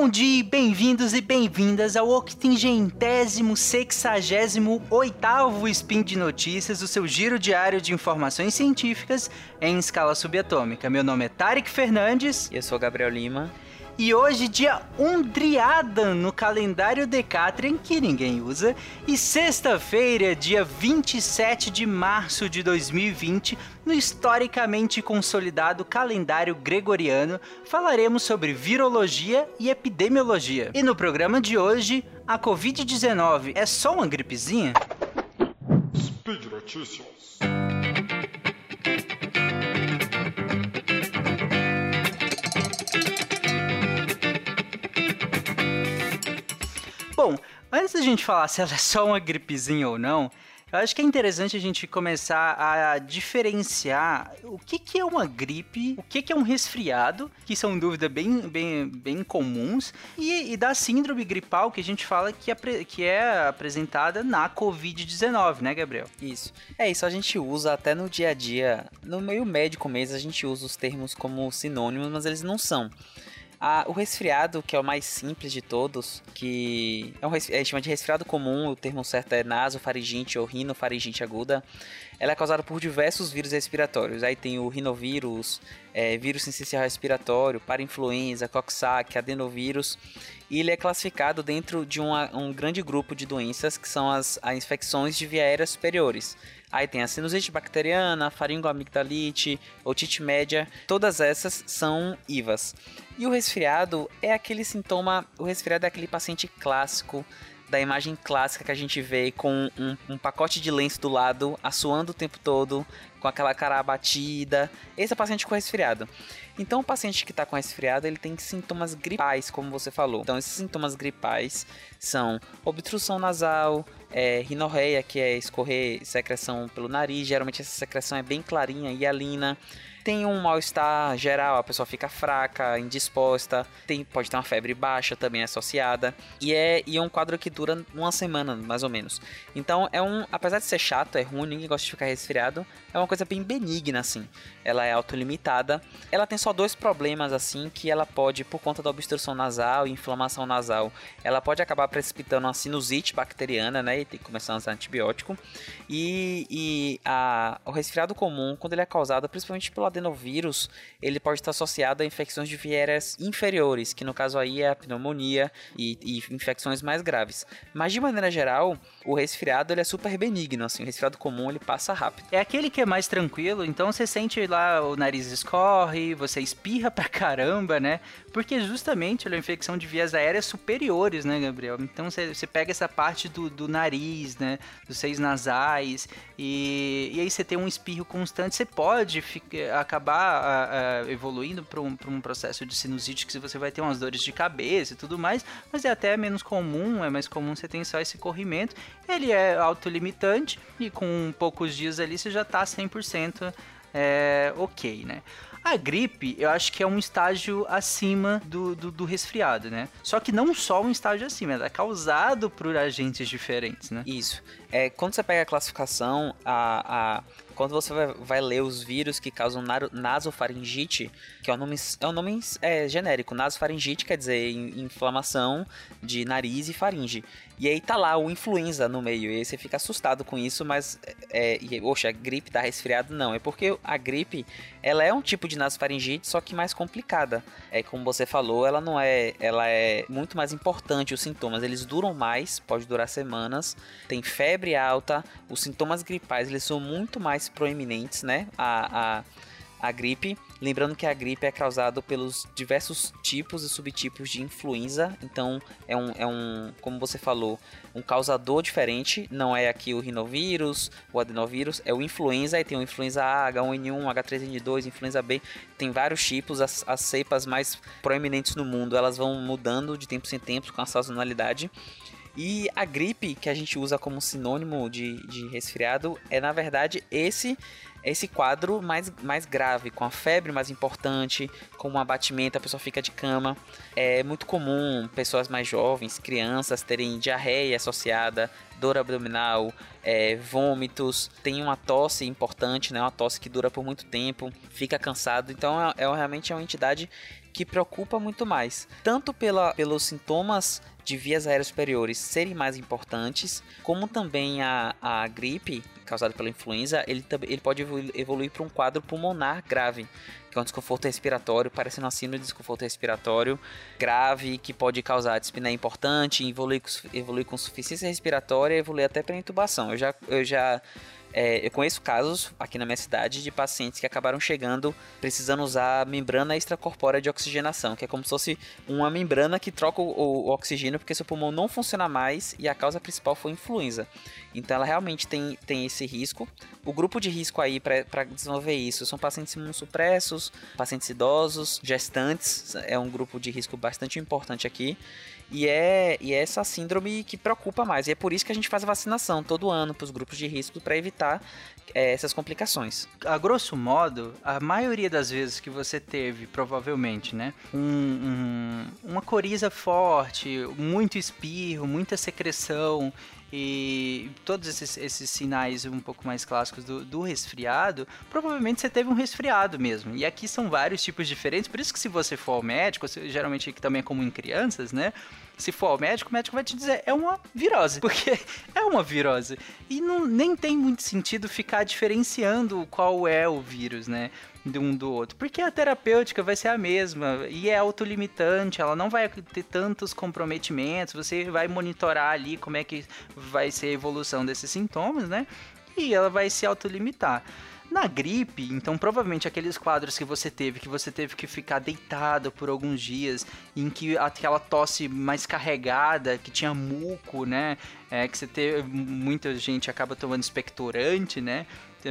Bom dia, bem-vindos e bem-vindas ao octingentésimo, sexagésimo, oitavo Spin de Notícias, o seu giro diário de informações científicas em escala subatômica. Meu nome é Tarek Fernandes. E eu sou Gabriel Lima. E hoje, dia Undriadan no calendário Decatrian, que ninguém usa, e sexta-feira, dia 27 de março de 2020, no historicamente consolidado calendário gregoriano, falaremos sobre virologia e epidemiologia. E no programa de hoje, a Covid-19 é só uma gripezinha? Speed Notícias. Bom, antes da gente falar se ela é só uma gripezinha ou não, eu acho que é interessante a gente começar a diferenciar o que, que é uma gripe, o que, que é um resfriado, que são dúvidas bem, bem, bem comuns, e, e da síndrome gripal que a gente fala que, é, que é apresentada na Covid-19, né, Gabriel? Isso. É isso, a gente usa até no dia a dia, no meio médico mesmo, a gente usa os termos como sinônimos, mas eles não são. Ah, o resfriado, que é o mais simples de todos, que é um a chama de resfriado comum, o termo certo é nasofaringite ou rinofaringite aguda, ela é causada por diversos vírus respiratórios. Aí tem o rinovírus, é, vírus sensicial respiratório, parainfluenza, coxsackie, adenovírus, e ele é classificado dentro de uma, um grande grupo de doenças que são as, as infecções de via aérea superiores. Aí tem a sinusite bacteriana, a faringoamigdalite, otite média, todas essas são IVAs. E o resfriado é aquele sintoma, o resfriado é aquele paciente clássico da imagem clássica que a gente vê com um, um, pacote de lenço do lado, assoando o tempo todo, com aquela cara abatida. Esse é o paciente com resfriado. Então, o paciente que está com resfriado, ele tem sintomas gripais, como você falou. Então, esses sintomas gripais são obstrução nasal, é, rinorreia, que é escorrer secreção pelo nariz. Geralmente, essa secreção é bem clarinha e alina tem um mal-estar geral, a pessoa fica fraca, indisposta, tem, pode ter uma febre baixa também associada, e é, e é um quadro que dura uma semana, mais ou menos. Então é um, apesar de ser chato, é ruim, ninguém gosta de ficar resfriado, é uma coisa bem benigna, assim. Ela é autolimitada. Ela tem só dois problemas, assim, que ela pode, por conta da obstrução nasal e inflamação nasal, ela pode acabar precipitando uma sinusite bacteriana, né? E tem que começar a usar antibiótico. E, e a, o resfriado comum, quando ele é causado principalmente pelo adenovírus, ele pode estar associado a infecções de vieiras inferiores, que no caso aí é a pneumonia e, e infecções mais graves. Mas de maneira geral, o resfriado ele é super benigno, assim, o resfriado comum ele passa rápido. É aquele que é mais tranquilo, então você sente lá o nariz escorre, você espirra pra caramba, né? Porque justamente uma infecção de vias aéreas superiores, né, Gabriel? Então você, você pega essa parte do, do nariz, né, dos seios nasais, e, e aí você tem um espirro constante, você pode ficar, acabar a, a, evoluindo para um, um processo de sinusite que você vai ter umas dores de cabeça e tudo mais, mas é até menos comum, é mais comum você ter só esse corrimento. Ele é autolimitante e com poucos dias ali você já está 100% é, ok, né? A gripe, eu acho que é um estágio acima do, do, do, resfriado, né? Só que não só um estágio acima, é causado por agentes diferentes, né? Isso. É, quando você pega a classificação, a, a quando você vai, vai, ler os vírus que causam nasofaringite, que é o nome, é nome é, genérico, nasofaringite quer dizer inflamação de nariz e faringe. E aí tá lá o influenza no meio, e aí você fica assustado com isso, mas, é, e, oxa, a gripe tá resfriado? Não, é porque a gripe, ela é um tipo de nasofaringite, só que mais complicada. É como você falou, ela não é, ela é muito mais importante, os sintomas, eles duram mais, pode durar semanas, tem febre alta, os sintomas gripais, eles são muito mais proeminentes, né? A, a, a gripe. Lembrando que a gripe é causada pelos diversos tipos e subtipos de influenza. Então, é um, é um, como você falou, um causador diferente. Não é aqui o rinovírus, o adenovírus, é o influenza. E tem o influenza A, H1N1, H3N2, influenza B. Tem vários tipos. As, as cepas mais proeminentes no mundo, elas vão mudando de tempo em tempo com a sazonalidade. E a gripe, que a gente usa como sinônimo de, de resfriado, é na verdade esse esse quadro mais, mais grave, com a febre mais importante, com um abatimento, a pessoa fica de cama. É muito comum pessoas mais jovens, crianças, terem diarreia associada, dor abdominal, é, vômitos, tem uma tosse importante, né? Uma tosse que dura por muito tempo, fica cansado. Então é, é realmente é uma entidade que preocupa muito mais, tanto pela, pelos sintomas de vias aéreas superiores serem mais importantes, como também a, a gripe causada pela influenza, ele, ele pode evoluir para um quadro pulmonar grave, que é um desconforto respiratório, parecendo uma síndrome de desconforto respiratório grave, que pode causar dispneia importante, evoluir, evoluir com suficiência respiratória, evoluir até para intubação. Eu já, eu já é, eu conheço casos aqui na minha cidade de pacientes que acabaram chegando precisando usar membrana extracorpórea de oxigenação, que é como se fosse uma membrana que troca o, o, oxigênio porque seu pulmão não funciona mais e a causa principal foi influenza. Então ela realmente tem, tem esse risco. O grupo de risco aí para desenvolver isso são pacientes imunossupressos, pacientes idosos, gestantes, é um grupo de risco bastante importante aqui. E é, e é essa síndrome que preocupa mais. E é por isso que a gente faz a vacinação todo ano para os grupos de risco para evitar é, essas complicações. A grosso modo, a maioria das vezes que você teve, provavelmente, né, um, um, uma coriza forte, muito espirro, muita secreção e todos esses, esses sinais um pouco mais clássicos do, do, resfriado, provavelmente você teve um resfriado mesmo. E aqui são vários tipos diferentes, por isso que se você for ao médico, geralmente aqui também é comum em crianças, né? Se for ao médico, o médico vai te dizer, é uma virose, porque é uma virose. E não, nem tem muito sentido ficar diferenciando qual é o vírus, né? De um do outro. Porque a terapêutica vai ser a mesma e é autolimitante, ela não vai ter tantos comprometimentos, você vai monitorar ali como é que vai ser a evolução desses sintomas, né? E ela vai se autolimitar. Na gripe, então provavelmente aqueles quadros que você teve, que você teve que ficar deitado por alguns dias, em que aquela tosse mais carregada, que tinha muco, né? É, que você teve, muita gente acaba tomando expectorante, né?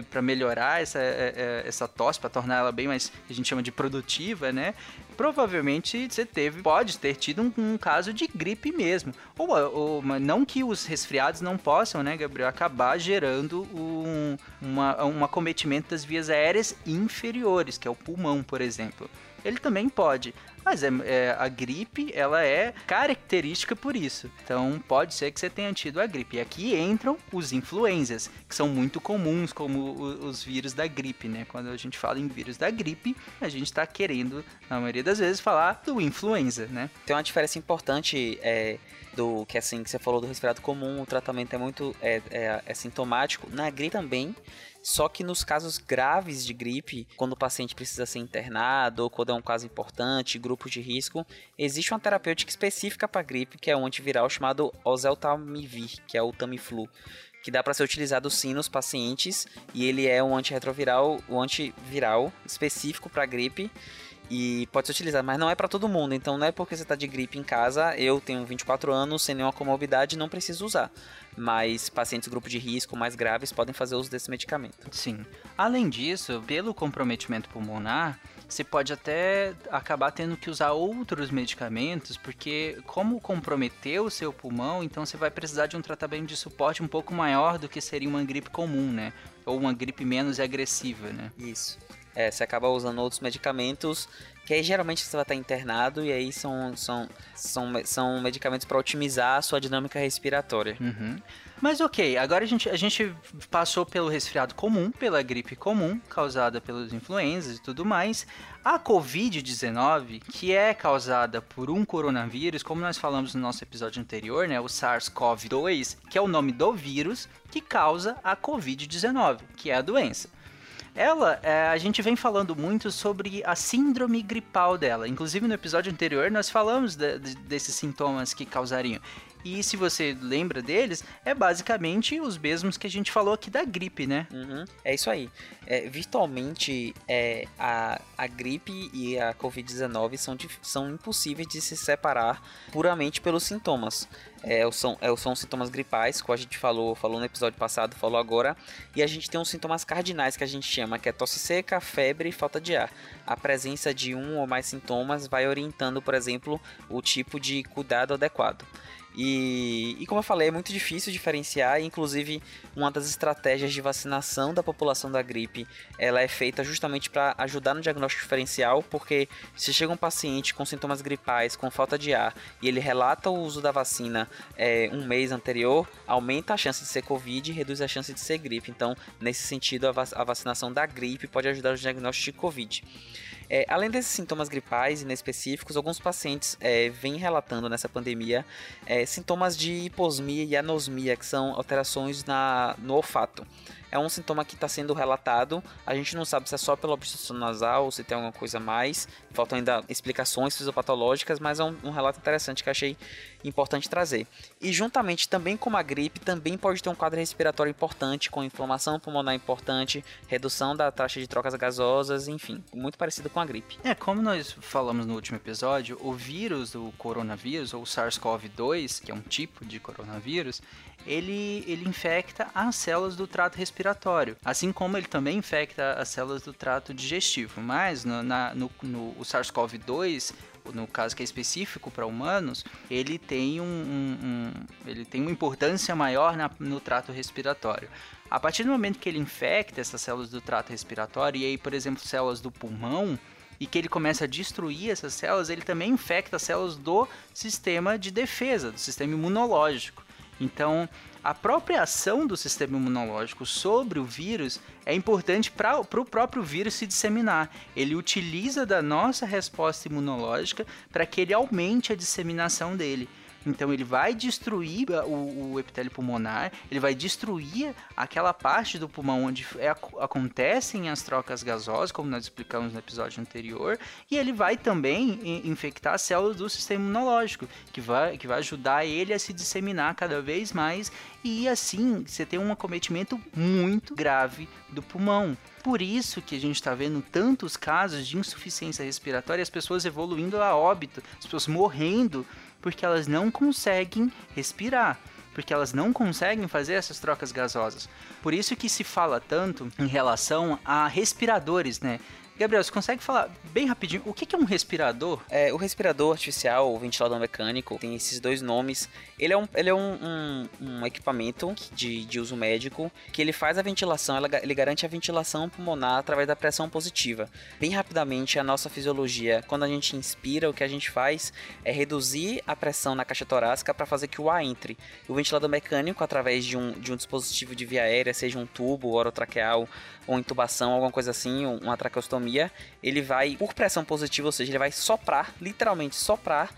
Para melhorar essa, é, é, essa tosse, para tornar ela bem mais, a gente chama de produtiva, né? Provavelmente você teve, pode ter tido um, um caso de gripe mesmo. Ou, ou, não que os resfriados não possam, né, Gabriel, acabar gerando um, uma, um acometimento das vias aéreas inferiores, que é o pulmão, por exemplo. Ele também pode, mas é, é, a gripe, ela é característica por isso. Então, pode ser que você tenha tido a gripe. E aqui entram os influenzas, que são muito comuns, como os vírus da gripe, né? Quando a gente fala em vírus da gripe, a gente está querendo, na maioria das vezes, falar do influenza, né? Tem uma diferença importante é, do que assim que você falou do resfriado comum, o tratamento é muito é, é, é sintomático. Na gripe também só que nos casos graves de gripe, quando o paciente precisa ser internado ou quando é um caso importante, grupos de risco, existe uma terapêutica específica para gripe, que é um antiviral chamado oseltamivir, que é o Tamiflu que dá para ser utilizado sim nos pacientes e ele é um antirretroviral, um antiviral específico para gripe e pode ser utilizado, mas não é para todo mundo. Então não é porque você está de gripe em casa, eu tenho 24 anos, sem nenhuma comorbidade, não preciso usar. Mas pacientes grupo de risco mais graves podem fazer uso desse medicamento. Sim. Além disso, pelo comprometimento pulmonar, você pode até acabar tendo que usar outros medicamentos, porque como comprometeu o seu pulmão, então você vai precisar de um tratamento de suporte um pouco maior do que seria uma gripe comum, né? Ou uma gripe menos agressiva, né? Isso é, você acaba usando outros medicamentos, que aí geralmente você vai estar internado e aí são, são, são, são medicamentos para otimizar a sua dinâmica respiratória. Uhum. Mas ok, agora a gente, a gente passou pelo resfriado comum, pela gripe comum, causada pelos influenzas e tudo mais. A Covid-19, que é causada por um coronavírus, como nós falamos no nosso episódio anterior, né, o SARS-CoV-2, que é o nome do vírus que causa a Covid-19, que é a doença. Ela, é, a gente vem falando muito sobre a síndrome gripal dela. Inclusive no episódio anterior nós falamos de, de, desses sintomas que causariam. E se você lembra deles, é basicamente os mesmos que a gente falou aqui da gripe, né? Uhum, é isso aí. É, virtualmente, é, a, a gripe e a Covid-19 são, são impossíveis de se separar puramente pelos sintomas. É, são, é, são sintomas gripais, como a gente falou, falou no episódio passado, falou agora. E a gente tem uns sintomas cardinais que a gente chama, que é tosse seca, febre e falta de ar. A presença de um ou mais sintomas vai orientando, por exemplo, o tipo de cuidado adequado. E, e, como eu falei, é muito difícil diferenciar. Inclusive, uma das estratégias de vacinação da população da gripe, ela é feita justamente para ajudar no diagnóstico diferencial, porque se chega um paciente com sintomas gripais, com falta de ar, e ele relata o uso da vacina é, um mês anterior, aumenta a chance de ser Covid e reduz a chance de ser gripe. Então, nesse sentido, a, vac a vacinação da gripe pode ajudar no diagnóstico de Covid. É, além desses sintomas gripais inespecíficos, alguns pacientes é, vêm relatando nessa pandemia é, sintomas de hiposmia e anosmia, que são alterações na, no olfato é um sintoma que está sendo relatado. A gente não sabe se é só pela obstrução nasal ou se tem alguma coisa mais. Faltam ainda explicações fisiopatológicas, mas é um, um, relato interessante que achei importante trazer. E juntamente também com a gripe, também pode ter um quadro respiratório importante, com inflamação pulmonar importante, redução da taxa de trocas gasosas, enfim, muito parecido com a gripe. É, como nós falamos no último episódio, o vírus do coronavírus, ou SARS-CoV-2, que é um tipo de coronavírus, ele, ele infecta as células do trato respiratório, assim como ele também infecta as células do trato digestivo. Mas no, na, no, no SARS-CoV-2 no caso que é específico para humanos, ele tem, um, um, um, ele tem uma importância maior na, no trato respiratório. A partir do momento que ele infecta essas células do trato respiratório, e aí, por exemplo, células do pulmão, e que ele começa a destruir essas células, ele também infecta as células do sistema de defesa, do sistema imunológico. Então, a própria ação do sistema imunológico sobre o vírus é importante para o próprio vírus se disseminar. Ele utiliza da nossa resposta imunológica para que ele aumente a disseminação dele. Então ele vai destruir o, o, epitélio pulmonar, ele vai destruir aquela parte do pulmão onde é, acontecem as trocas gasosas, como nós explicamos no episódio anterior, e ele vai também infectar as células do sistema imunológico, que vai, que vai ajudar ele a se disseminar cada vez mais, e assim você tem um acometimento muito grave do pulmão. Por isso que a gente está vendo tantos casos de insuficiência respiratória, as pessoas evoluindo a óbito, as pessoas morrendo porque elas não conseguem respirar, porque elas não conseguem fazer essas trocas gasosas. Por isso que se fala tanto em relação a respiradores, né? Gabriel, você consegue falar bem rapidinho o que é um respirador? É, o respirador artificial, o ventilador mecânico, tem esses dois nomes. Ele é um, ele é um, um, um equipamento de, de uso médico que ele faz a ventilação, ele garante a ventilação pulmonar através da pressão positiva. Bem rapidamente, a nossa fisiologia, quando a gente inspira, o que a gente faz é reduzir a pressão na caixa torácica para fazer que o ar entre. O ventilador mecânico, através de um, de um dispositivo de via aérea, seja um tubo orotraqueal ou intubação, alguma coisa assim, uma traqueostomia, ele vai, por pressão positiva, ou seja, ele vai soprar, literalmente soprar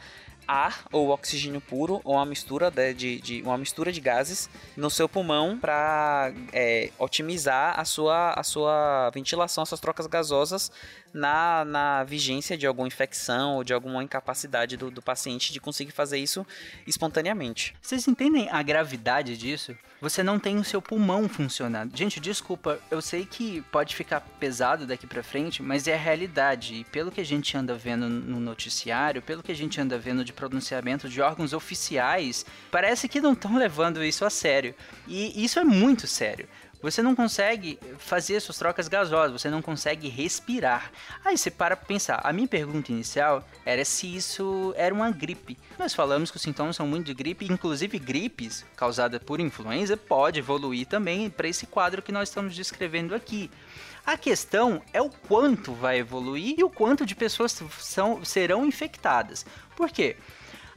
ar ou oxigênio puro ou uma mistura de, de, de uma mistura de gases no seu pulmão para é, otimizar a sua, a sua ventilação, as suas trocas gasosas na, na vigência de alguma infecção ou de alguma incapacidade do, do paciente de conseguir fazer isso espontaneamente. Vocês entendem a gravidade disso? Você não tem o seu pulmão funcionando. Gente, desculpa, eu sei que pode ficar pesado daqui para frente, mas é a realidade. E pelo que a gente anda vendo no noticiário, pelo que a gente anda vendo de pronunciamento de órgãos oficiais, parece que não estão levando isso a sério. E isso é muito sério. Você não consegue fazer suas trocas gasosas, você não consegue respirar. Aí você para pensar. A minha pergunta inicial era se isso era uma gripe. Nós falamos que os sintomas são muito de gripe, inclusive gripes causada por influenza pode evoluir também para esse quadro que nós estamos descrevendo aqui. A questão é o quanto vai evoluir e o quanto de pessoas são, serão infectadas. Por quê?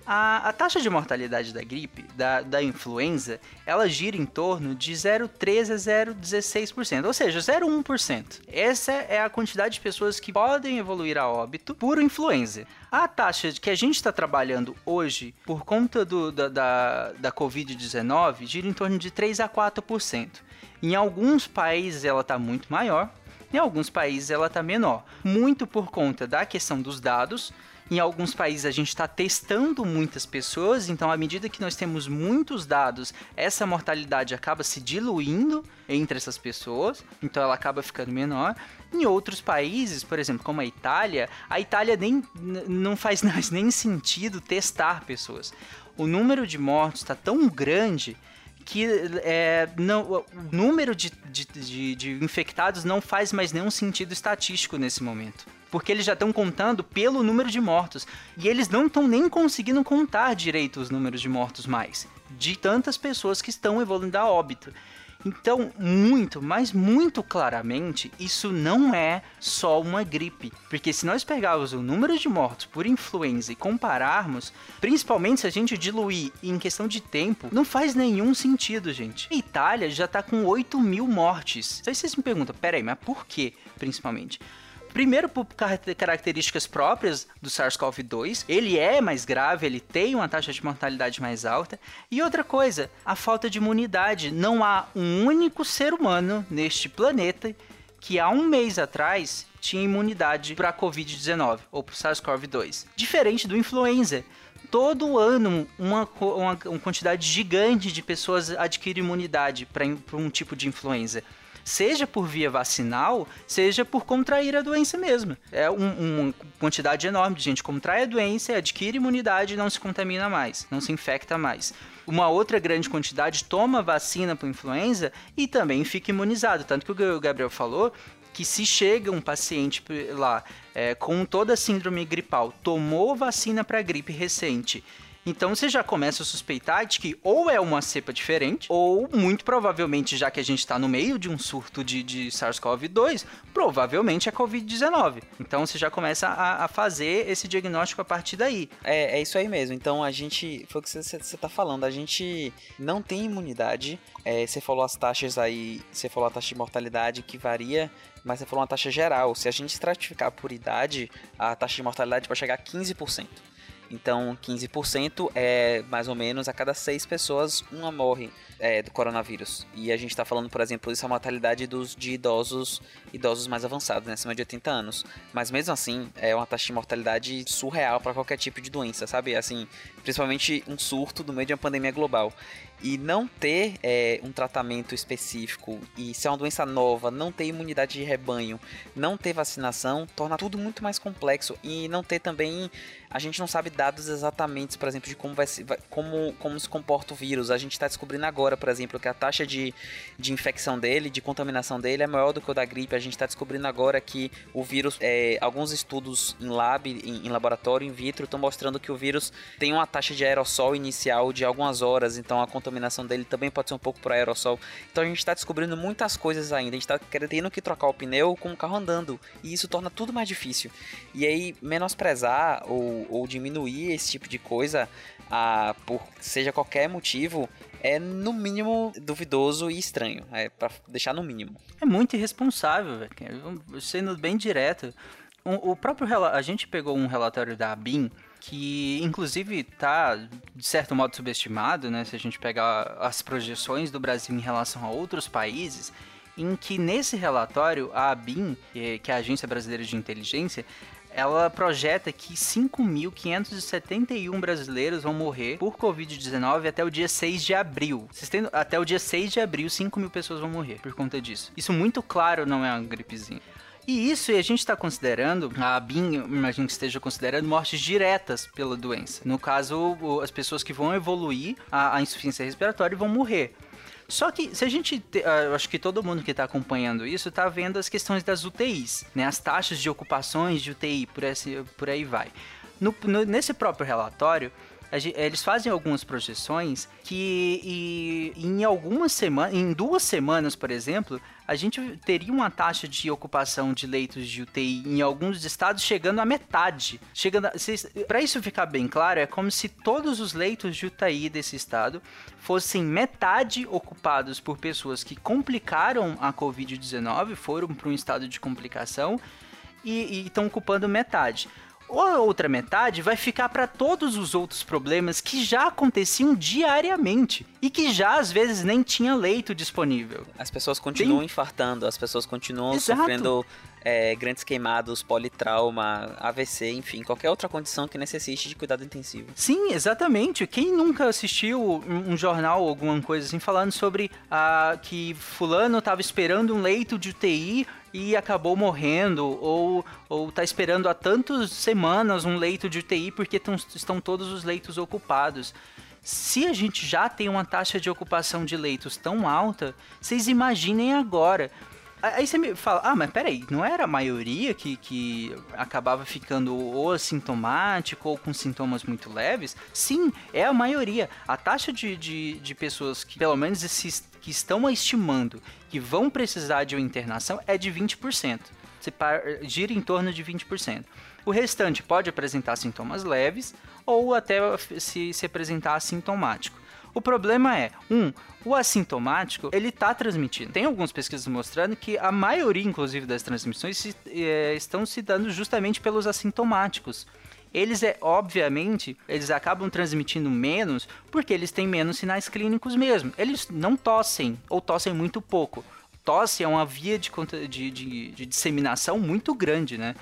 A, a, taxa de mortalidade da gripe, da, da influenza, ela gira em torno de 0,13 a 0,16%, ou seja, 0,1%. Essa é a quantidade de pessoas que podem evoluir a óbito por influenza. A taxa que a gente está trabalhando hoje, por conta do, da, da, da Covid-19, gira em torno de 3 a 4%. Em alguns países ela está muito maior, em alguns países ela está menor, muito por conta da questão dos dados em alguns países a gente está testando muitas pessoas, então à medida que nós temos muitos dados, essa mortalidade acaba se diluindo entre essas pessoas, então ela acaba ficando menor. Em outros países, por exemplo, como a Itália, a Itália nem não faz nem sentido testar pessoas. O número de mortos está tão grande que é, não, o número de, de, de, de infectados não faz mais nenhum sentido estatístico nesse momento porque eles já estão contando pelo número de mortos. E eles não estão nem conseguindo contar direito os números de mortos mais, de tantas pessoas que estão evoluindo a óbito. Então, muito, mas muito claramente, isso não é só uma gripe. Porque se nós pegarmos o número de mortos por influenza e compararmos, principalmente se a gente diluir em questão de tempo, não faz nenhum sentido, gente. A Itália já tá com 8 mil mortes. Aí vocês me perguntam, peraí, mas por quê, principalmente? Primeiro, por características próprias do SARS-CoV-2, ele é mais grave, ele tem uma taxa de mortalidade mais alta. E outra coisa, a falta de imunidade. Não há um único ser humano neste planeta que há um mês atrás tinha imunidade para a Covid-19 ou para o SARS-CoV-2. Diferente do influenza. Todo ano, uma, uma, uma quantidade gigante de pessoas adquire imunidade para um tipo de influenza seja por via vacinal, seja por contrair a doença mesmo. É um, uma quantidade enorme de gente contrai a doença, adquire imunidade e não se contamina mais, não se infecta mais. Uma outra grande quantidade toma vacina para influenza e também fica imunizado. Tanto que o Gabriel falou que se chega um paciente lá é, com toda a síndrome gripal, tomou vacina para gripe recente então você já começa a suspeitar de que ou é uma cepa diferente, ou muito provavelmente, já que a gente está no meio de um surto de, de SARS-CoV-2, provavelmente é Covid-19. Então você já começa a, a, fazer esse diagnóstico a partir daí. É, é isso aí mesmo. Então a gente. Foi o que você está falando. A gente não tem imunidade. É, você falou as taxas aí. Você falou a taxa de mortalidade que varia mas você falou uma taxa geral. Se a gente estratificar por idade, a taxa de mortalidade pode chegar a 15%. Então, 15% é mais ou menos a cada seis pessoas, uma morre é, do coronavírus. E a gente está falando, por exemplo, isso é a mortalidade dos, de idosos, idosos mais avançados, né, acima de 80 anos. Mas mesmo assim, é uma taxa de mortalidade surreal para qualquer tipo de doença, sabe? Assim, principalmente um surto no meio de uma pandemia global. E não ter é, um tratamento específico e ser uma doença nova, não ter imunidade de rebanho, não ter vacinação, torna tudo muito mais complexo. E não ter também. A gente não sabe dados exatamente, por exemplo, de como, vai se, como, como se comporta o vírus. A gente está descobrindo agora, por exemplo, que a taxa de, de infecção dele, de contaminação dele é maior do que o da gripe. A gente está descobrindo agora que o vírus, é, alguns estudos em lab, em, em laboratório, in vitro, estão mostrando que o vírus tem uma taxa de aerossol inicial de algumas horas, então a contaminação contaminação dele também pode ser um pouco por aerossol. Então a gente está descobrindo muitas coisas ainda. A gente está tendo que trocar o pneu com o carro andando. E isso torna tudo mais difícil. E aí, menosprezar ou, ou diminuir esse tipo de coisa, ah, por seja qualquer motivo, é no mínimo duvidoso e estranho. É para deixar no mínimo. É muito irresponsável. Sendo bem direto. O próprio a gente pegou um relatório da ABIN que inclusive está de certo modo subestimado, né, se a gente pegar as projeções do Brasil em relação a outros países, em que nesse relatório a ABIN, que é a Agência Brasileira de Inteligência, ela projeta que 5.571 brasileiros vão morrer por Covid-19 até o dia 6 de abril. Até o dia 6 de abril, 5 mil pessoas vão morrer por conta disso. Isso muito claro não é uma gripezinha. E isso a gente está considerando, a BIM, imagino que esteja considerando mortes diretas pela doença. No caso, as pessoas que vão evoluir a, a insuficiência respiratória vão morrer. Só que se a gente, ah, eu acho que todo mundo que está acompanhando isso está vendo as questões das UTIs, né? As taxas de ocupações de UTI, por, esse, por aí vai. No, no, nesse próprio relatório, eles fazem algumas projeções que e, em algumas semanas, em duas semanas, por exemplo, a gente teria uma taxa de ocupação de leitos de UTI em alguns estados chegando à metade. Chegando para isso ficar bem claro, é como se todos os leitos de UTI desse estado fossem metade ocupados por pessoas que complicaram a COVID-19, foram para um estado de complicação e estão ocupando metade a outra metade vai ficar para todos os outros problemas que já aconteciam diariamente e que já às vezes nem tinha leito disponível. As pessoas continuam Tem... infartando, as pessoas continuam Exato. sofrendo é, grandes queimados, politrauma, AVC, enfim, qualquer outra condição que necessite de cuidado intensivo. Sim, exatamente. Quem nunca assistiu um, jornal ou alguma coisa assim falando sobre a, que fulano estava esperando um leito de UTI e acabou morrendo, ou, ou tá esperando há tantas semanas um leito de UTI porque tão, estão todos os leitos ocupados. Se a gente já tem uma taxa de ocupação de leitos tão alta, vocês imaginem agora. Aí você me fala, ah, mas peraí, não era a maioria que, que acabava ficando ou assintomático ou com sintomas muito leves? Sim, é a maioria. A taxa de, de, de pessoas que, pelo menos, se, que estão estimando que vão precisar de uma internação é de 20%. Se gira em torno de 20%. O restante pode apresentar sintomas leves ou até se, se apresentar assintomático. O problema é, um, o assintomático, ele tá transmitindo. Tem algumas pesquisas mostrando que a maioria, inclusive, das transmissões se, é, estão se dando justamente pelos assintomáticos. Eles, é obviamente, eles acabam transmitindo menos porque eles têm menos sinais clínicos mesmo. Eles não tossem ou tossem muito pouco. Tosse é uma via de, de, de, de disseminação muito grande, né?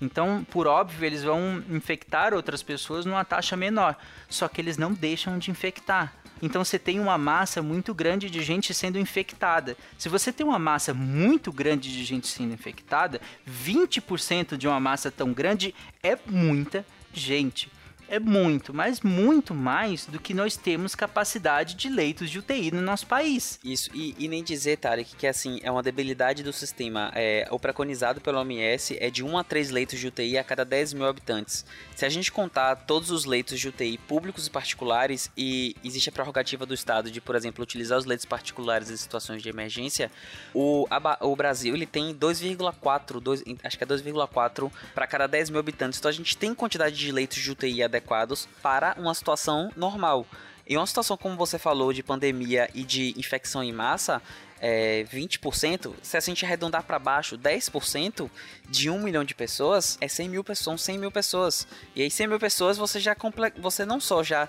Então, por óbvio, eles vão infectar outras pessoas numa taxa menor. Só que eles não deixam de infectar. Então você tem uma massa muito grande de gente sendo infectada. Se você tem uma massa muito grande de gente sendo infectada, 20% de uma massa tão grande é muita gente é muito, mas muito mais do que nós temos capacidade de leitos de UTI no nosso país. Isso, e, e nem dizer, Tarek, que assim, é uma debilidade do sistema. É, o preconizado pela OMS é de 1 a 3 leitos de UTI a cada 10 mil habitantes. Se a gente contar todos os leitos de UTI públicos e particulares, e existe a prerrogativa do Estado de, por exemplo, utilizar os leitos particulares em situações de emergência, o, a, o Brasil ele tem 2,4, acho que é 2,4 para cada 10 mil habitantes. Então a gente tem quantidade de leitos de UTI adequada adequados para uma situação normal. Em uma situação como você falou de pandemia e de infecção em massa, é, 20%, se a gente arredondar para baixo, 10% de 1 milhão de pessoas é 100 mil pessoas, são 100 mil pessoas. E aí 100 mil pessoas você já você não só já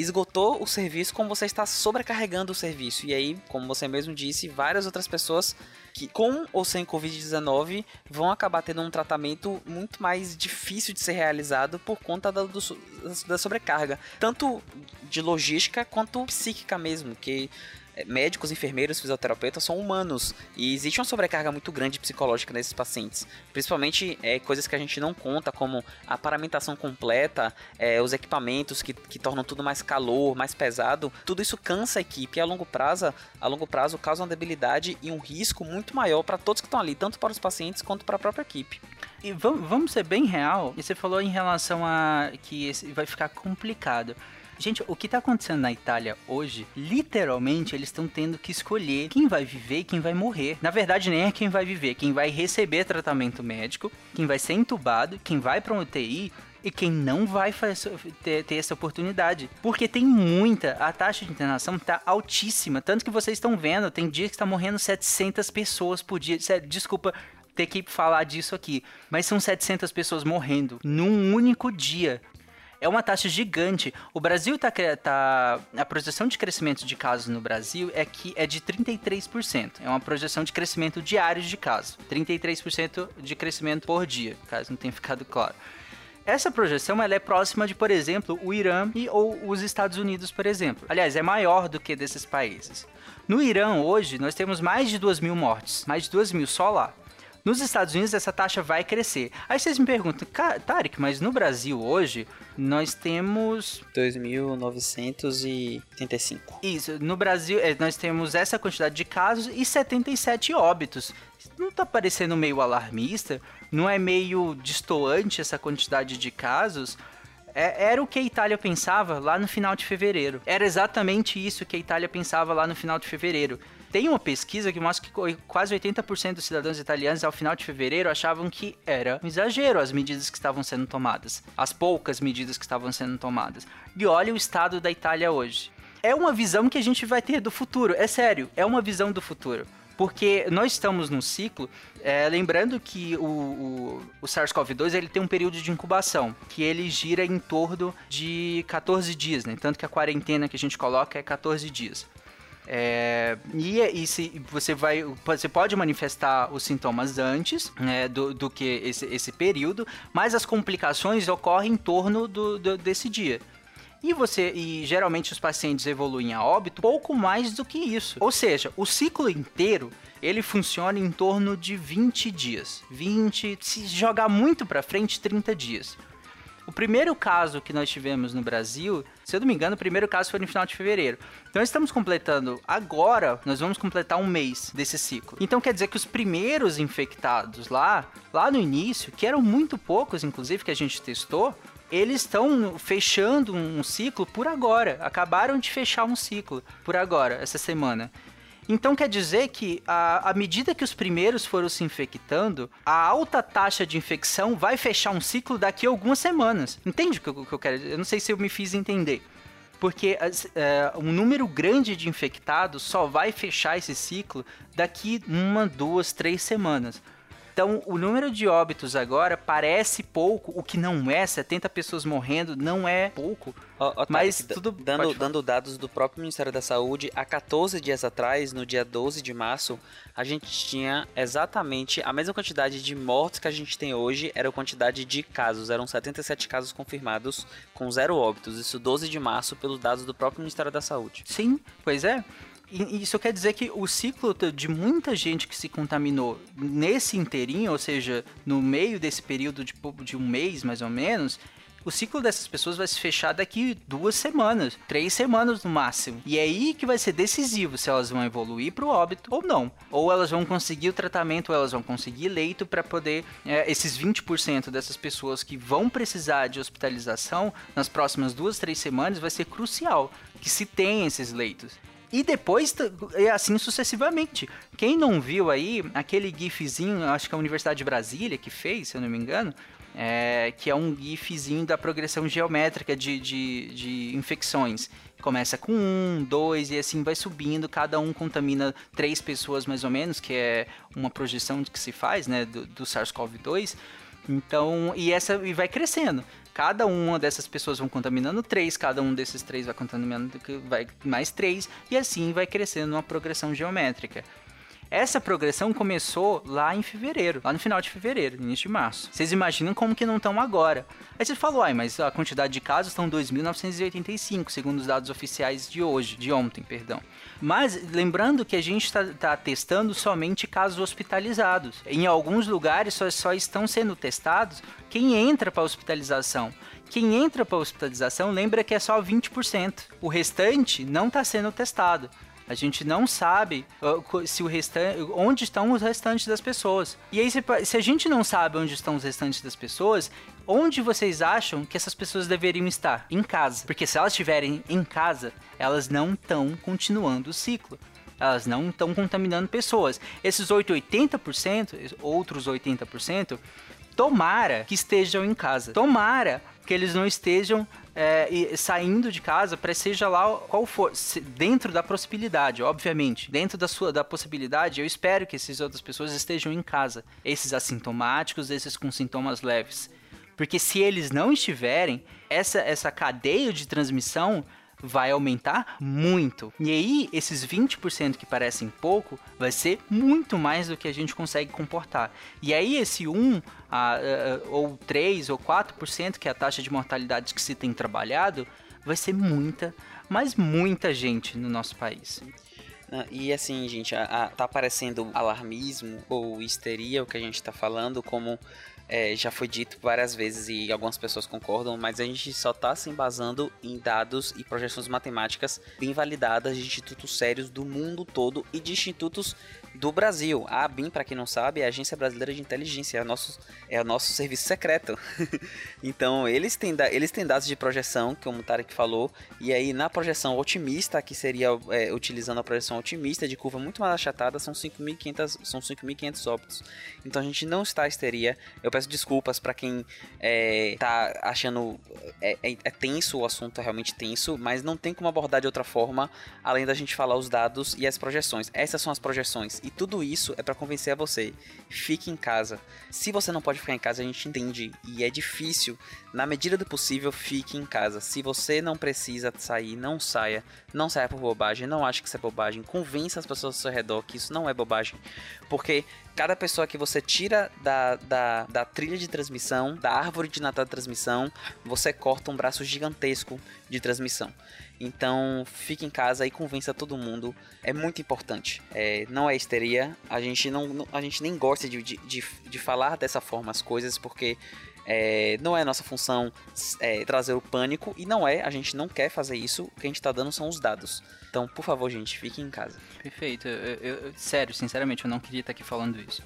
esgotou o serviço, como você está sobrecarregando o serviço. E aí, como você mesmo disse, várias outras pessoas que com ou sem Covid-19 vão acabar tendo um tratamento muito mais difícil de ser realizado por conta da, do, da sobrecarga, tanto de logística quanto psíquica mesmo, que médicos, enfermeiros, fisioterapeutas são humanos e existe uma sobrecarga muito grande psicológica nesses pacientes, principalmente é, coisas que a gente não conta, como a paramentação completa, é, os equipamentos que, que tornam tudo mais calor, mais pesado, tudo isso cansa a equipe e a longo prazo, a longo prazo causa uma debilidade e um risco muito maior para todos que estão ali, tanto para os pacientes quanto para a própria equipe. E vamos ser bem real, você falou em relação a que vai ficar complicado. Gente, o que tá acontecendo na Itália hoje, literalmente, eles estão tendo que escolher quem vai viver e quem vai morrer. Na verdade, nem é quem vai viver, quem vai receber tratamento médico, quem vai ser entubado, quem vai para um UTI e quem não vai ter, ter, essa oportunidade. Porque tem muita, a taxa de internação tá altíssima. Tanto que vocês estão vendo, tem dias que está morrendo 700 pessoas por dia. Desculpa ter que falar disso aqui, mas são 700 pessoas morrendo num único dia é uma taxa gigante. O Brasil tá, tá a projeção de crescimento de casos no Brasil é que é de 33%. É uma projeção de crescimento diário de casos. 33% de crescimento por dia, caso não tenha ficado claro. Essa projeção ela é próxima de, por exemplo, o Irã e ou os Estados Unidos, por exemplo. Aliás, é maior do que desses países. No Irã, hoje, nós temos mais de 2 mil mortes. Mais de 2 mil só lá. Nos Estados Unidos, essa taxa vai crescer. Aí vocês me perguntam, Tarek, mas no Brasil hoje, nós temos. 2.985. Isso, no Brasil, é, nós temos essa quantidade de casos e 77 óbitos. Não tá parecendo meio alarmista? Não é meio distoante essa quantidade de casos? É, era o que a Itália pensava lá no final de fevereiro. Era exatamente isso que a Itália pensava lá no final de fevereiro. Tem uma pesquisa que mostra que quase 80% dos cidadãos italianos ao final de fevereiro achavam que era um exagero as medidas que estavam sendo tomadas, as poucas medidas que estavam sendo tomadas. E olha o estado da Itália hoje. É uma visão que a gente vai ter do futuro, é sério, é uma visão do futuro porque nós estamos num ciclo, é, lembrando que o, o, o SARS-CoV-2 ele tem um período de incubação, que ele gira em torno de 14 dias, né? Tanto que a quarentena que a gente coloca é 14 dias. É, e, e se você vai, você pode manifestar os sintomas antes né, do, do que esse, esse período, mas as complicações ocorrem em torno do, do, desse dia. E você e geralmente os pacientes evoluem a óbito pouco mais do que isso. Ou seja, o ciclo inteiro ele funciona em torno de 20 dias. 20, se jogar muito para frente, 30 dias. O primeiro caso que nós tivemos no Brasil, se eu não me engano, o primeiro caso foi no final de fevereiro. Então estamos completando agora, nós vamos completar um mês desse ciclo. Então quer dizer que os primeiros infectados lá, lá no início, que eram muito poucos, inclusive, que a gente testou, eles estão fechando um ciclo por agora. Acabaram de fechar um ciclo por agora, essa semana. Então quer dizer que à medida que os primeiros foram se infectando, a alta taxa de infecção vai fechar um ciclo daqui a algumas semanas. Entende o que eu, que eu quero dizer? Eu não sei se eu me fiz entender. porque é, um número grande de infectados só vai fechar esse ciclo daqui uma, duas, três semanas. Então, o número de óbitos agora parece pouco, o que não é, 70 pessoas morrendo não é pouco. Oh, oh, mas tudo dando, dando dados do próprio Ministério da Saúde, há 14 dias atrás, no dia 12 de março, a gente tinha exatamente a mesma quantidade de mortes que a gente tem hoje, era a quantidade de casos, eram 77 casos confirmados com zero óbitos, isso 12 de março pelos dados do próprio Ministério da Saúde. Sim, pois é. Isso quer dizer que o ciclo de muita gente que se contaminou nesse inteirinho, ou seja, no meio desse período de, de um mês mais ou menos, o ciclo dessas pessoas vai se fechar daqui duas semanas, três semanas no máximo. E é aí que vai ser decisivo se elas vão evoluir para o óbito ou não. Ou elas vão conseguir o tratamento, ou elas vão conseguir leito para poder. É, esses 20% dessas pessoas que vão precisar de hospitalização nas próximas duas, três semanas vai ser crucial que se tenha esses leitos. E depois, assim sucessivamente. Quem não viu aí, aquele gifzinho, acho que é a Universidade de Brasília que fez, se eu não me engano, é, que é um gifzinho da progressão geométrica de, de, de infecções. Começa com um, dois e assim vai subindo. Cada um contamina três pessoas mais ou menos, que é uma projeção que se faz, né, do, do SARS-CoV-2. Então, e essa e vai crescendo cada uma dessas pessoas vão contaminando três, cada um desses três vai contaminando vai mais três, e assim vai crescendo uma progressão geométrica. Essa progressão começou lá em fevereiro, lá no final de fevereiro, início de março. Vocês imaginam como que não estão agora? Aí você falou, ai, mas a quantidade de casos estão 2.985, segundo os dados oficiais de hoje, de ontem, perdão. Mas lembrando que a gente está tá testando somente casos hospitalizados. Em alguns lugares só, só estão sendo testados quem entra para hospitalização. Quem entra para hospitalização lembra que é só 20%. O restante não está sendo testado. A gente não sabe uh, se o restante, onde estão os restantes das pessoas. E aí, se, se a gente não sabe onde estão os restantes das pessoas, onde vocês acham que essas pessoas deveriam estar? Em casa. Porque se elas estiverem em casa, elas não estão continuando o ciclo elas não estão contaminando pessoas. Esses 8, 80%, outros 80%, tomara que estejam em casa. Tomara que eles não estejam é, saindo de casa para seja lá qual for, dentro da possibilidade, obviamente, dentro da sua da possibilidade, eu espero que essas outras pessoas estejam em casa, esses assintomáticos, esses com sintomas leves. Porque se eles não estiverem, essa, essa cadeia de transmissão vai aumentar muito. E aí, esses 20% que parecem pouco, vai ser muito mais do que a gente consegue comportar. E aí, esse 1 a, a, ou 3 ou 4% que é a taxa de mortalidade que se tem trabalhado, vai ser muita, mas muita gente no nosso país. E assim, gente, a, a, tá aparecendo alarmismo ou histeria, o que a gente tá falando, como é, já foi dito várias vezes e algumas pessoas concordam, mas a gente só está se embasando em dados e projeções matemáticas bem validadas de institutos sérios do mundo todo e de institutos do Brasil. A ABIN, para quem não sabe, é a Agência Brasileira de Inteligência, é o nosso, é o nosso serviço secreto. então, eles têm, eles têm dados de projeção, como o Tarek falou, e aí na projeção otimista, que seria é, utilizando a projeção otimista de curva muito mais achatada, são 5.500 são 5.500 óbitos. Então, a gente não está histeria. Eu peço desculpas para quem é, tá achando é, é, é tenso, o assunto é realmente tenso, mas não tem como abordar de outra forma, além da gente falar os dados e as projeções. Essas são as projeções e tudo isso é para convencer a você. Fique em casa. Se você não pode ficar em casa, a gente entende e é difícil. Na medida do possível, fique em casa. Se você não precisa sair, não saia. Não saia por bobagem. Não ache que isso é bobagem. Convença as pessoas ao seu redor que isso não é bobagem. Porque cada pessoa que você tira da, da, da trilha de transmissão, da árvore de Natal de transmissão, você corta um braço gigantesco de transmissão. Então fique em casa e convença todo mundo. É muito importante. É, não é histeria. A gente, não, a gente nem gosta de, de, de, falar dessa forma as coisas porque é, não é nossa função é, trazer o pânico e não é, a gente não quer fazer isso. O que a gente está dando são os dados. Então, por favor, gente, fique em casa. Perfeito. Eu, eu, sério, sinceramente, eu não queria estar aqui falando isso.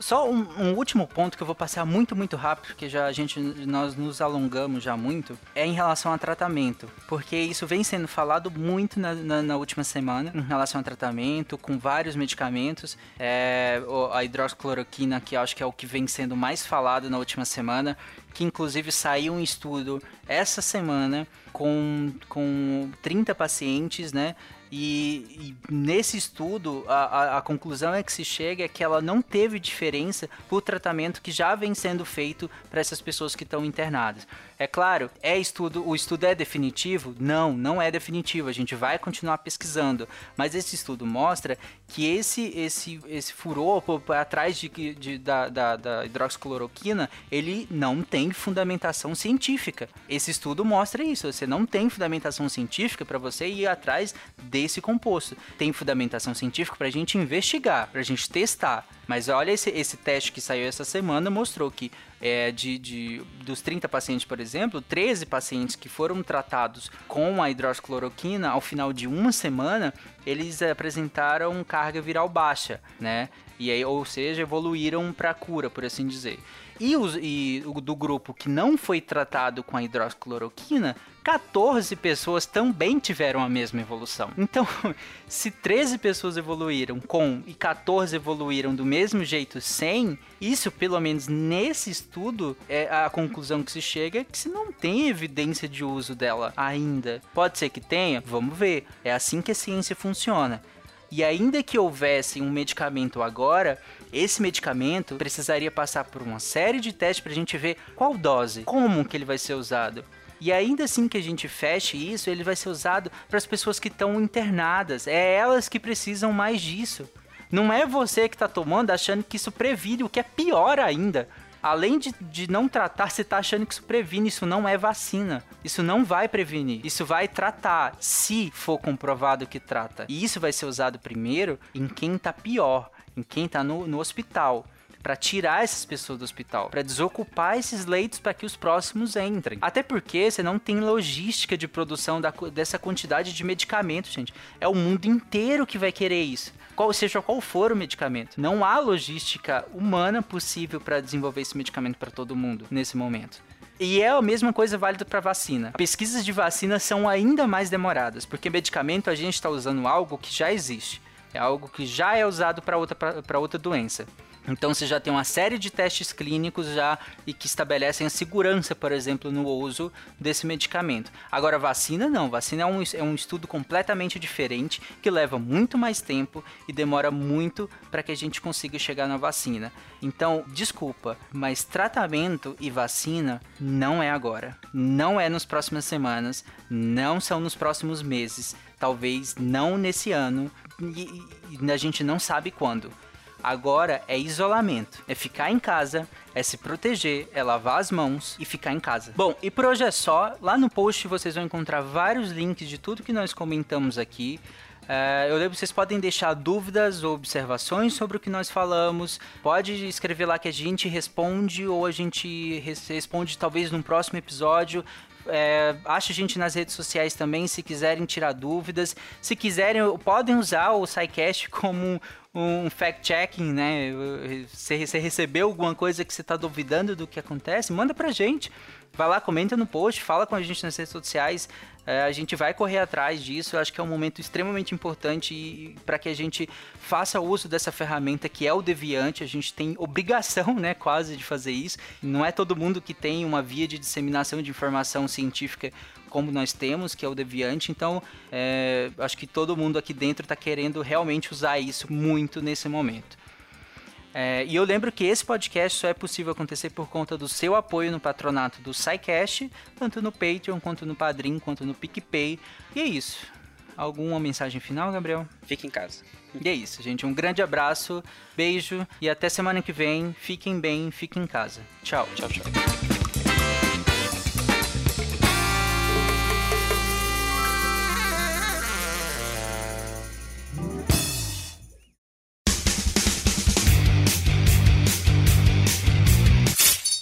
Só um, um, último ponto que eu vou passar muito, muito rápido, porque já a gente nós nos alongamos já muito, é em relação a tratamento. Porque isso vem sendo falado muito na, na, na última semana, em relação a tratamento, com vários medicamentos. É, a hidroxicloroquina, que acho que é o que vem sendo mais falado na última semana, que inclusive saiu um estudo essa semana com, com 30 pacientes, né? E, e, nesse estudo, a, a, a, conclusão é que se chega é que ela não teve diferença pro tratamento que já vem sendo feito para essas pessoas que estão internadas. É claro, é estudo, o estudo é definitivo? Não, não é definitivo. A gente vai continuar pesquisando, mas esse estudo mostra que esse esse esse furor atrás de, de da, da, da hidroxicloroquina, ele não tem fundamentação científica. Esse estudo mostra isso. Você não tem fundamentação científica para você ir atrás desse composto. Tem fundamentação científica para a gente investigar, para a gente testar. Mas olha, esse, esse teste que saiu essa semana mostrou que é, de, de, dos 30 pacientes, por exemplo, 13 pacientes que foram tratados com a hidroxicloroquina, ao final de uma semana, eles apresentaram carga viral baixa, né? E aí, ou seja, evoluíram para cura, por assim dizer. E, os, e do grupo que não foi tratado com a hidroxicloroquina, 14 pessoas também tiveram a mesma evolução. Então, se 13 pessoas evoluíram com e 14 evoluíram do mesmo jeito sem, isso, pelo menos nesse estudo, é a conclusão que se chega é que se não tem evidência de uso dela ainda. Pode ser que tenha, vamos ver. É assim que a ciência funciona. E ainda que houvesse um medicamento agora, esse medicamento precisaria passar por uma série de testes para a gente ver qual dose, como que ele vai ser usado. E ainda assim que a gente feche isso, ele vai ser usado para as pessoas que estão internadas. É elas que precisam mais disso. Não é você que está tomando achando que isso previne, o que é pior ainda. Além de, de não tratar, você está achando que isso previne. Isso não é vacina. Isso não vai prevenir. Isso vai tratar, se for comprovado que trata. E isso vai ser usado primeiro em quem está pior, em quem está no, no hospital para tirar essas pessoas do hospital, para desocupar esses leitos para que os próximos entrem. Até porque você não tem logística de produção da, dessa quantidade de medicamentos, gente. É o mundo inteiro que vai querer isso. Qual, seja qual for o medicamento. Não há logística humana possível para desenvolver esse medicamento para todo mundo nesse momento. E é a mesma coisa válida para vacina. Pesquisas de vacina são ainda mais demoradas, porque medicamento a gente está usando algo que já existe. É algo que já é usado para outra, outra doença. Então você já tem uma série de testes clínicos já e que estabelecem a segurança, por exemplo, no uso desse medicamento. Agora vacina não, vacina é um, é um estudo completamente diferente que leva muito mais tempo e demora muito para que a gente consiga chegar na vacina. Então, desculpa, mas tratamento e vacina não é agora, não é nas próximas semanas, não são nos próximos meses, talvez não nesse ano e, e a gente não sabe quando. Agora é isolamento, é ficar em casa, é se proteger, é lavar as mãos e ficar em casa. Bom, e por hoje é só. Lá no post vocês vão encontrar vários links de tudo que nós comentamos aqui. Uh, eu lembro que vocês podem deixar dúvidas ou observações sobre o que nós falamos. Pode escrever lá que a gente responde ou a gente responde talvez num próximo episódio. É, acha a gente nas redes sociais também, se quiserem tirar dúvidas. Se quiserem, podem usar o SciCast como um fact-checking, né? Você, você recebeu alguma coisa que você está duvidando do que acontece, manda pra gente. Vai lá, comenta no post, fala com a gente nas redes sociais. É, a gente vai correr atrás disso. Eu acho que é um momento extremamente importante para que a gente faça uso dessa ferramenta que é o Deviante. A gente tem obrigação, né, quase, de fazer isso. Não é todo mundo que tem uma via de disseminação de informação científica como nós temos, que é o Deviante. Então, é, acho que todo mundo aqui dentro está querendo realmente usar isso muito nesse momento. É, e eu lembro que esse podcast só é possível acontecer por conta do seu apoio no patronato do SciCast, tanto no Patreon, quanto no Padrim, quanto no PicPay. E é isso. Alguma mensagem final, Gabriel? Fique em casa. E é isso, gente. Um grande abraço, beijo e até semana que vem. Fiquem bem, fiquem em casa. Tchau. Tchau, tchau.